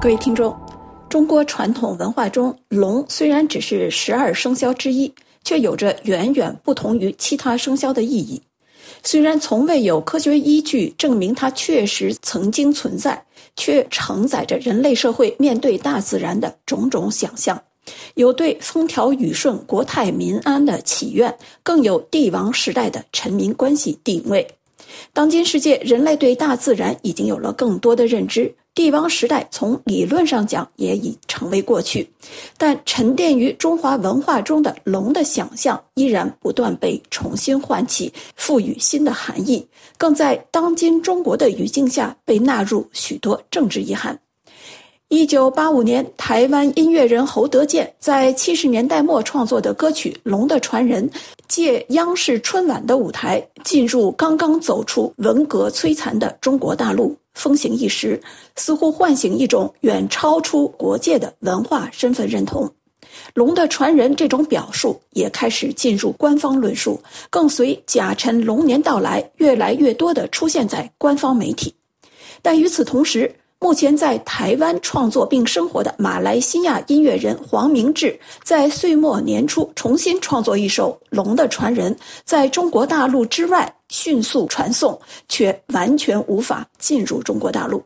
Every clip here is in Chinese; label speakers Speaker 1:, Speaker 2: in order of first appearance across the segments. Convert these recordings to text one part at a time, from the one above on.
Speaker 1: 各位听众，中国传统文化中，龙虽然只是十二生肖之一，却有着远远不同于其他生肖的意义。虽然从未有科学依据证明它确实曾经存在，却承载着人类社会面对大自然的种种想象，有对风调雨顺、国泰民安的祈愿，更有帝王时代的臣民关系定位。当今世界，人类对大自然已经有了更多的认知。帝王时代从理论上讲也已成为过去，但沉淀于中华文化中的龙的想象依然不断被重新唤起，赋予新的含义，更在当今中国的语境下被纳入许多政治遗憾。一九八五年，台湾音乐人侯德健在七十年代末创作的歌曲《龙的传人》，借央视春晚的舞台，进入刚刚走出文革摧残的中国大陆，风行一时，似乎唤醒一种远超出国界的文化身份认同。《龙的传人》这种表述也开始进入官方论述，更随甲辰龙年到来，越来越多地出现在官方媒体。但与此同时，目前在台湾创作并生活的马来西亚音乐人黄明志，在岁末年初重新创作一首《龙的传人》，在中国大陆之外迅速传送，却完全无法进入中国大陆。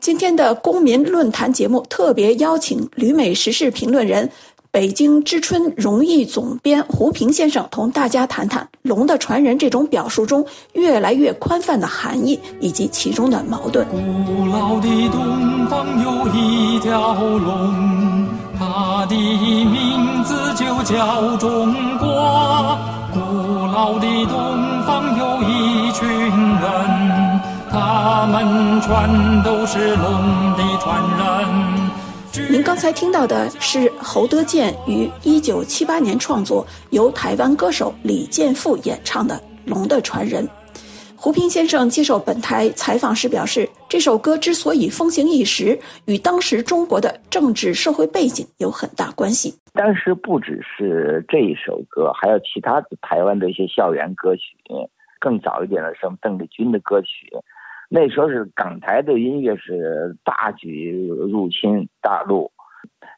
Speaker 1: 今天的公民论坛节目特别邀请旅美时事评论人。北京知春荣誉总编胡平先生同大家谈谈“龙的传人”这种表述中越来越宽泛的含义以及其中的矛盾。
Speaker 2: 古老的东方有一条龙，它的名字就叫中国。古老的东方有一群人，他们全都是龙的传人。
Speaker 1: 您刚才听到的是侯德健于一九七八年创作，由台湾歌手李健富演唱的《龙的传人》。胡平先生接受本台采访时表示，这首歌之所以风行一时，与当时中国的政治社会背景有很大关系。
Speaker 3: 当时不只是这一首歌，还有其他的台湾的一些校园歌曲，更早一点的什么邓丽君的歌曲。那时候是港台的音乐是大举入侵大陆，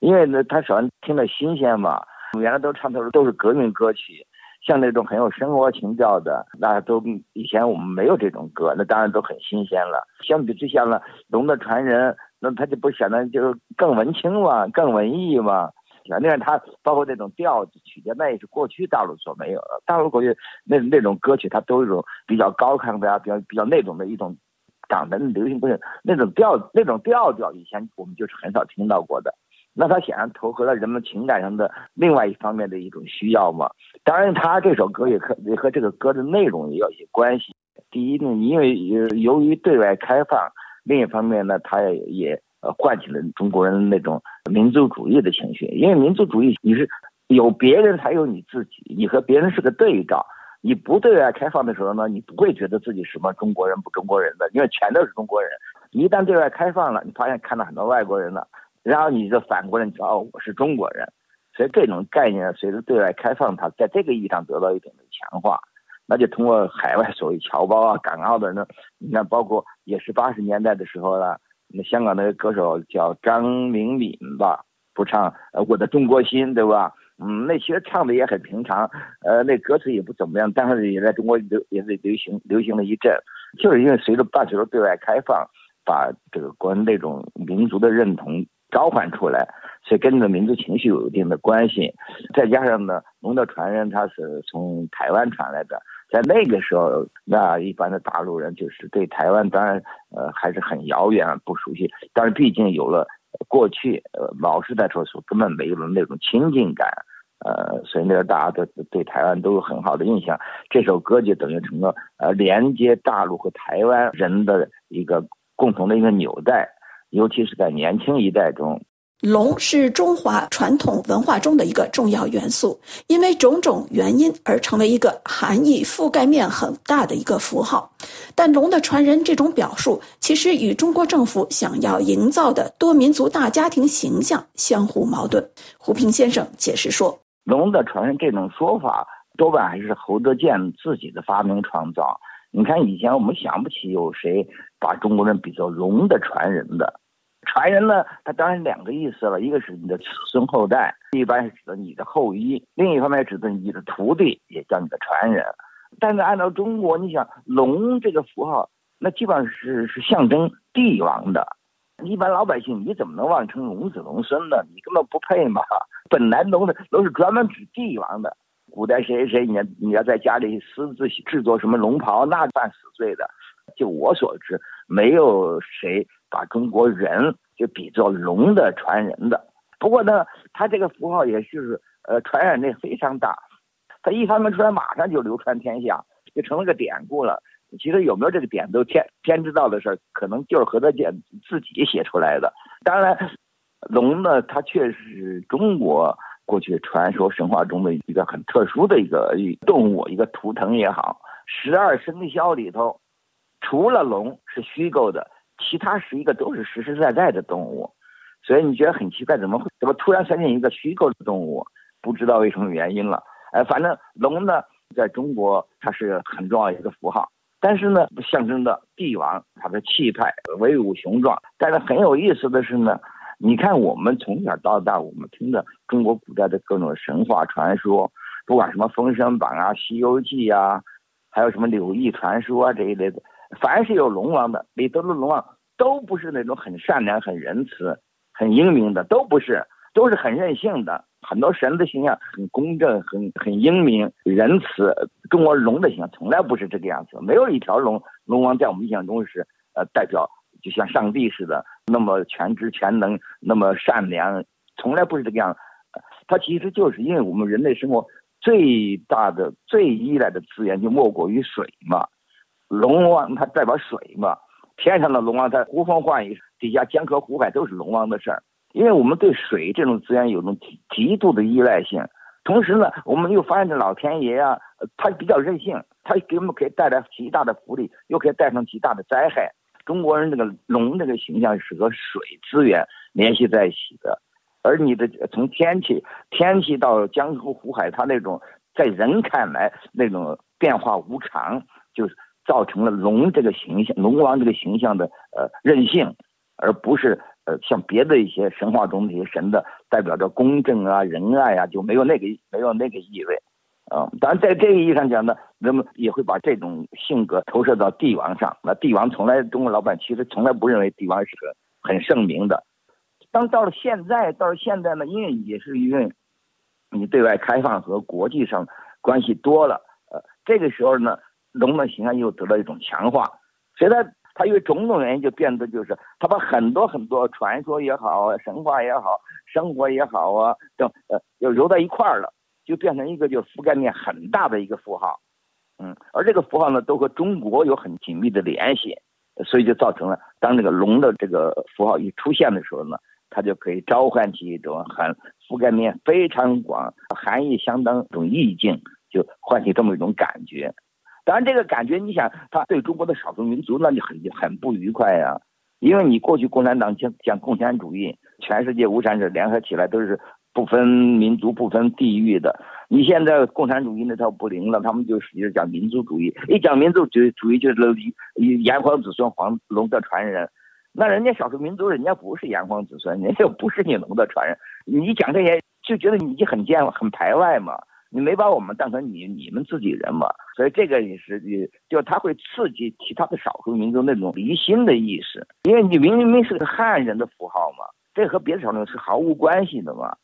Speaker 3: 因为呢，他首先听着新鲜嘛。原来都唱的都是革命歌曲，像那种很有生活情调的，那都以前我们没有这种歌，那当然都很新鲜了。相比之下呢，《龙的传人》那他就不显得就是更文青嘛，更文艺嘛。另外，他包括那种调子曲调，那也是过去大陆所没有的。大陆过去那那种歌曲，它都有一种比较高亢的啊，比较比较那种的一种。港的流行不是那种调，那种调调，以前我们就是很少听到过的。那他显然投合了人们情感上的另外一方面的一种需要嘛。当然，他这首歌也和也和这个歌的内容也有一些关系。第一呢，因为由于对外开放；另一方面呢，他也也唤起了中国人那种民族主义的情绪。因为民族主义，你是有别人才有你自己，你和别人是个对照。你不对外开放的时候呢，你不会觉得自己什么中国人不中国人的，因为全都是中国人。一旦对外开放了，你发现看到很多外国人了，然后你就反过来，你知道哦，我是中国人。所以这种概念随着对外开放，它在这个意义上得到一定的强化。那就通过海外所谓侨胞啊、港澳的人呢，你看，包括也是八十年代的时候呢，那香港的歌手叫张明敏吧，不唱呃我的中国心，对吧？嗯，那其实唱的也很平常，呃，那歌词也不怎么样，但是也在中国流也是流行流行了一阵，就是因为随着伴随着对外开放，把这个国那种民族的认同召唤出来，所以跟这个民族情绪有一定的关系。再加上呢，龙的传人他是从台湾传来的，在那个时候，那一般的大陆人就是对台湾当然呃还是很遥远不熟悉，但是毕竟有了。过去，呃，老是在说说根本没有那种亲近感，呃，所以那个大家都对台湾都有很好的印象。这首歌就等于成了呃连接大陆和台湾人的一个共同的一个纽带，尤其是在年轻一代中。
Speaker 1: 龙是中华传统文化中的一个重要元素，因为种种原因而成为一个含义覆盖面很大的一个符号。但“龙的传人”这种表述，其实与中国政府想要营造的多民族大家庭形象相互矛盾。胡平先生解释说：“
Speaker 3: 龙的传人这种说法，多半还是侯德健自己的发明创造。你看，以前我们想不起有谁把中国人比作龙的传人的。”传人呢，它当然两个意思了，一个是你的子孙后代，一般是指的你的后裔；另一方面指的你的徒弟，也叫你的传人。但是按照中国，你想龙这个符号，那基本上是是象征帝王的。一般老百姓你怎么能妄称龙子龙孙呢？你根本不配嘛！本来龙的龙是专门指帝王的。古代谁谁谁你要你要在家里私自制作什么龙袍，那犯死罪的。就我所知，没有谁把中国人就比作龙的传人的。不过呢，他这个符号也就是呃传染力非常大。他一发明出来，马上就流传天下，就成了个典故了。其实有没有这个典都天天知道的事儿，可能就是何德健自己写出来的。当然，龙呢，它确实是中国。过去传说神话中的一个很特殊的一个动物，一个图腾也好，十二生肖里头，除了龙是虚构的，其他十一个都是实实在在的动物，所以你觉得很奇怪，怎么会怎么突然出现一个虚构的动物？不知道为什么原因了。哎，反正龙呢，在中国它是很重要一个符号，但是呢，象征的帝王，他的气派威武雄壮。但是很有意思的是呢。你看，我们从小到大，我们听的中国古代的各种神话传说，不管什么《封神榜》啊、《西游记》啊，还有什么柳毅传说啊这一类的，凡是有龙王的，里头的龙王都不是那种很善良、很仁慈、很英明的，都不是，都是很任性的。很多神的形象很公正、很很英明、仁慈，中国龙的形象从来不是这个样子，没有一条龙龙王在我们印象中是呃代表。就像上帝似的，那么全知全能，那么善良，从来不是这个样。它其实就是因为我们人类生活最大的、最依赖的资源就莫过于水嘛。龙王它代表水嘛，天上的龙王在呼风唤雨，底下江河湖海都是龙王的事儿。因为我们对水这种资源有种极极度的依赖性，同时呢，我们又发现这老天爷啊，他比较任性，他给我们可以带来极大的福利，又可以带上极大的灾害。中国人这个龙这个形象是和水资源联系在一起的，而你的从天气天气到江河湖海，它那种在人看来那种变化无常，就是造成了龙这个形象，龙王这个形象的呃任性，而不是呃像别的一些神话中那些神的代表着公正啊仁爱啊，就没有那个没有那个意味。啊，当然，在这个意义上讲呢，人们也会把这种性格投射到帝王上。那帝王从来，中国老板其实从来不认为帝王是个很圣明的。当到了现在，到了现在呢，因为也是因为你对外开放和国际上关系多了，呃，这个时候呢，龙的形象又得到一种强化。所以，他他因为种种原因就变得就是，他把很多很多传说也好、神话也好、生活也好啊等呃，又揉在一块儿了。就变成一个就覆盖面很大的一个符号，嗯，而这个符号呢，都和中国有很紧密的联系，所以就造成了当这个龙的这个符号一出现的时候呢，它就可以召唤起一种很覆盖面非常广、含义相当种意境，就唤起这么一种感觉。当然，这个感觉你想，他对中国的少数民族那就很很不愉快呀，因为你过去共产党讲讲共产主义，全世界无产者联合起来都是。不分民族、不分地域的，你现在共产主义那套不灵了，他们就使劲讲民族主义，一讲民族主主义就是炎黄子孙黄龙的传人，那人家少数民族人家不是炎黄子孙，人家不是你龙的传人，你讲这些就觉得你很贱很排外嘛，你没把我们当成你你们自己人嘛，所以这个也是就他会刺激其他的少数民族那种离心的意识，因为你明明是个汉人的符号嘛，这和别的少数民族是毫无关系的嘛。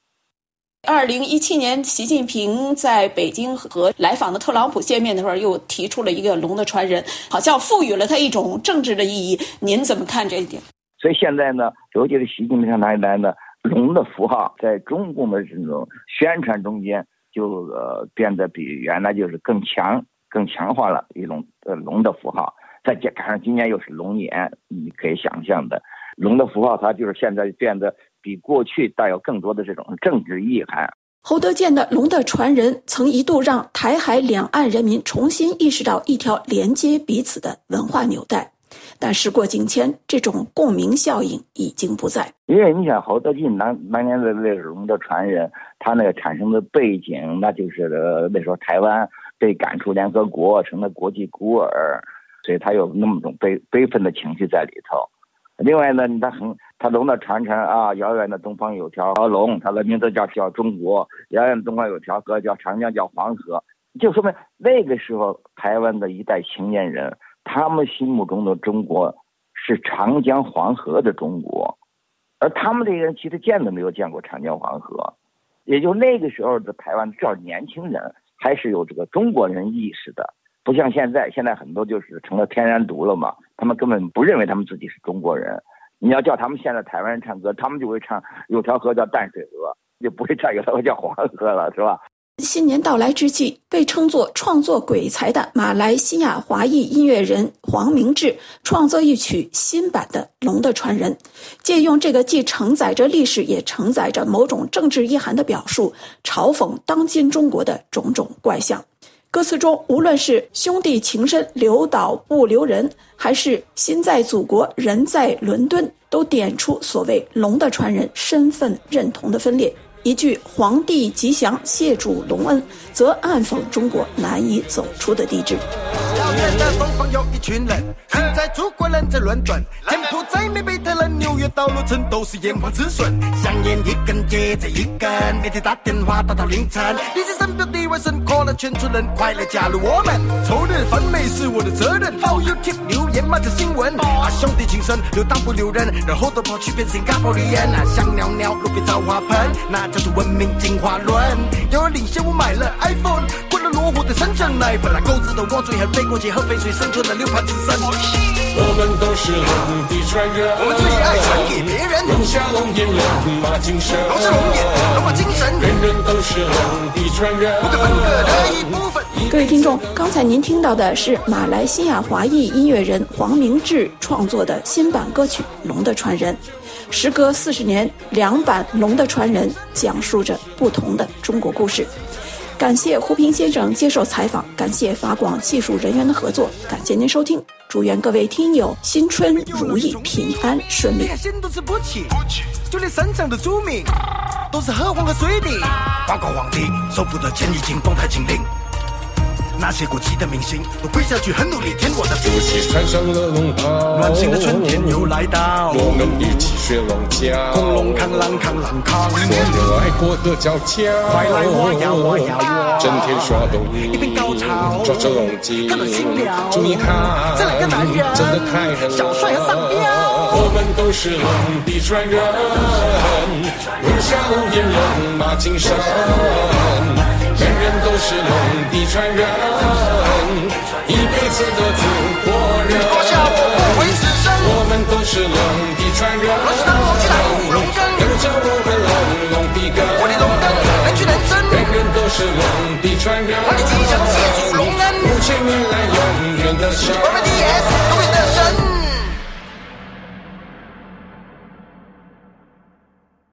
Speaker 1: 二零一七年，习近平在北京和来访的特朗普见面的时候，又提出了一个“龙的传人”，好像赋予了他一种政治的意义。您怎么看这一点？
Speaker 3: 所以现在呢，尤其是习近平上台以来呢，龙的符号在中共的这种宣传中间就呃变得比原来就是更强、更强化了一种呃龙的符号。再加上今年又是龙年，你可以想象的，龙的符号它就是现在变得。比过去带有更多的这种政治意涵。
Speaker 1: 侯德健的《龙的传人》曾一度让台海两岸人民重新意识到一条连接彼此的文化纽带，但时过境迁，这种共鸣效应已经不在。
Speaker 3: 因为你想，侯德健当当年的那《龙的传人》，他那个产生的背景，那就是那时候台湾被赶出联合国，成了国际孤儿，所以他有那么种悲悲愤的情绪在里头。另外呢，他很他龙的传承啊，遥远的东方有条龙，它的名字叫叫中国；遥远的东方有条河，叫长江，叫黄河。就说明那个时候台湾的一代青年人，他们心目中的中国是长江黄河的中国，而他们这些人其实见都没有见过长江黄河。也就那个时候的台湾，至少年轻人还是有这个中国人意识的。不像现在，现在很多就是成了天然毒了嘛，他们根本不认为他们自己是中国人。你要叫他们现在台湾人唱歌，他们就会唱有条河叫淡水河，就不会唱有条河叫黄河了，是吧？
Speaker 1: 新年到来之际，被称作创作鬼才的马来西亚华裔音乐人黄明志创作一曲新版的《龙的传人》，借用这个既承载着历史也承载着某种政治意涵的表述，嘲讽当今中国的种种怪象。歌词中，无论是兄弟情深留岛不留人，还是心在祖国人在伦敦，都点出所谓“龙的传人”身份认同的分裂。一句“皇帝吉祥，谢主隆恩”，则暗讽中国难以走出的地质。
Speaker 4: 遥远的东方有一群人，现在祖国人在伦敦，柬埔寨、美北特人、纽约到洛城都是炎黄子孙，香烟一根接着一根，每天打电话打到凌晨。历史上表地位深，可能全村人快来加入我们。凑人分美是我的责任，好友贴留言骂着新闻，啊兄弟情深，留党不留人，然后都跑去变新加坡的人。想尿尿路边找花盆，那叫做文明进化论。有人领先我买了 iPhone，过了落户的深圳，那本来狗子的飞过去和翡翠生存的六盘子参。
Speaker 5: 我们都是龙的传人，
Speaker 4: 我们最爱传给别人。
Speaker 5: 龙下龙眼龙马精神，
Speaker 4: 龙是龙眼，龙马精神，
Speaker 5: 人人都是龙的传人，
Speaker 4: 不可分割的一部分。
Speaker 1: 各位听众，刚才您听到的是马来西亚华裔音乐人黄明志创作的新版歌曲《龙的传人》。时隔四十年，两版《龙的传人》讲述着不同的中国故事。感谢胡平先生接受采访，感谢法广技术人员的合作，感谢您收听，祝愿各位听友新春如意、平安顺利。
Speaker 4: 连仙都是不起，就连山上的猪名都是喝黄河水的。八卦皇帝收不得千里镜，动态清零。那些过气的明星都跪下去，很努力舔我的
Speaker 5: 主席穿上了龙袍，
Speaker 4: 暖心的春天又来到，
Speaker 5: 我们一起学龙叫，
Speaker 4: 恐龙扛狼扛狼扛，
Speaker 5: 所有爱国的娇俏，
Speaker 4: 快来我要我要我，
Speaker 5: 整天耍动，
Speaker 4: 一边高潮，
Speaker 5: 抓着龙筋，
Speaker 4: 看到心了，
Speaker 5: 注意看，
Speaker 4: 这两个男人
Speaker 5: 真的太狠了，
Speaker 4: 小帅和上彪，
Speaker 5: 我们都是龙的传人，龙下龙吟龙马精神。人人都是龙的传人，一辈子的祖国人。
Speaker 4: 我不会死生，
Speaker 5: 我们都是龙的传人。
Speaker 4: 龙是龙，龙是龙，龙根
Speaker 5: 跟着我们龙龙的根。
Speaker 4: 我的龙灯，人去人生。
Speaker 5: 人人都是龙的传人。
Speaker 4: 我的吉祥，谢主隆恩。
Speaker 5: 五千年来永远的神。
Speaker 4: 我们的 yes。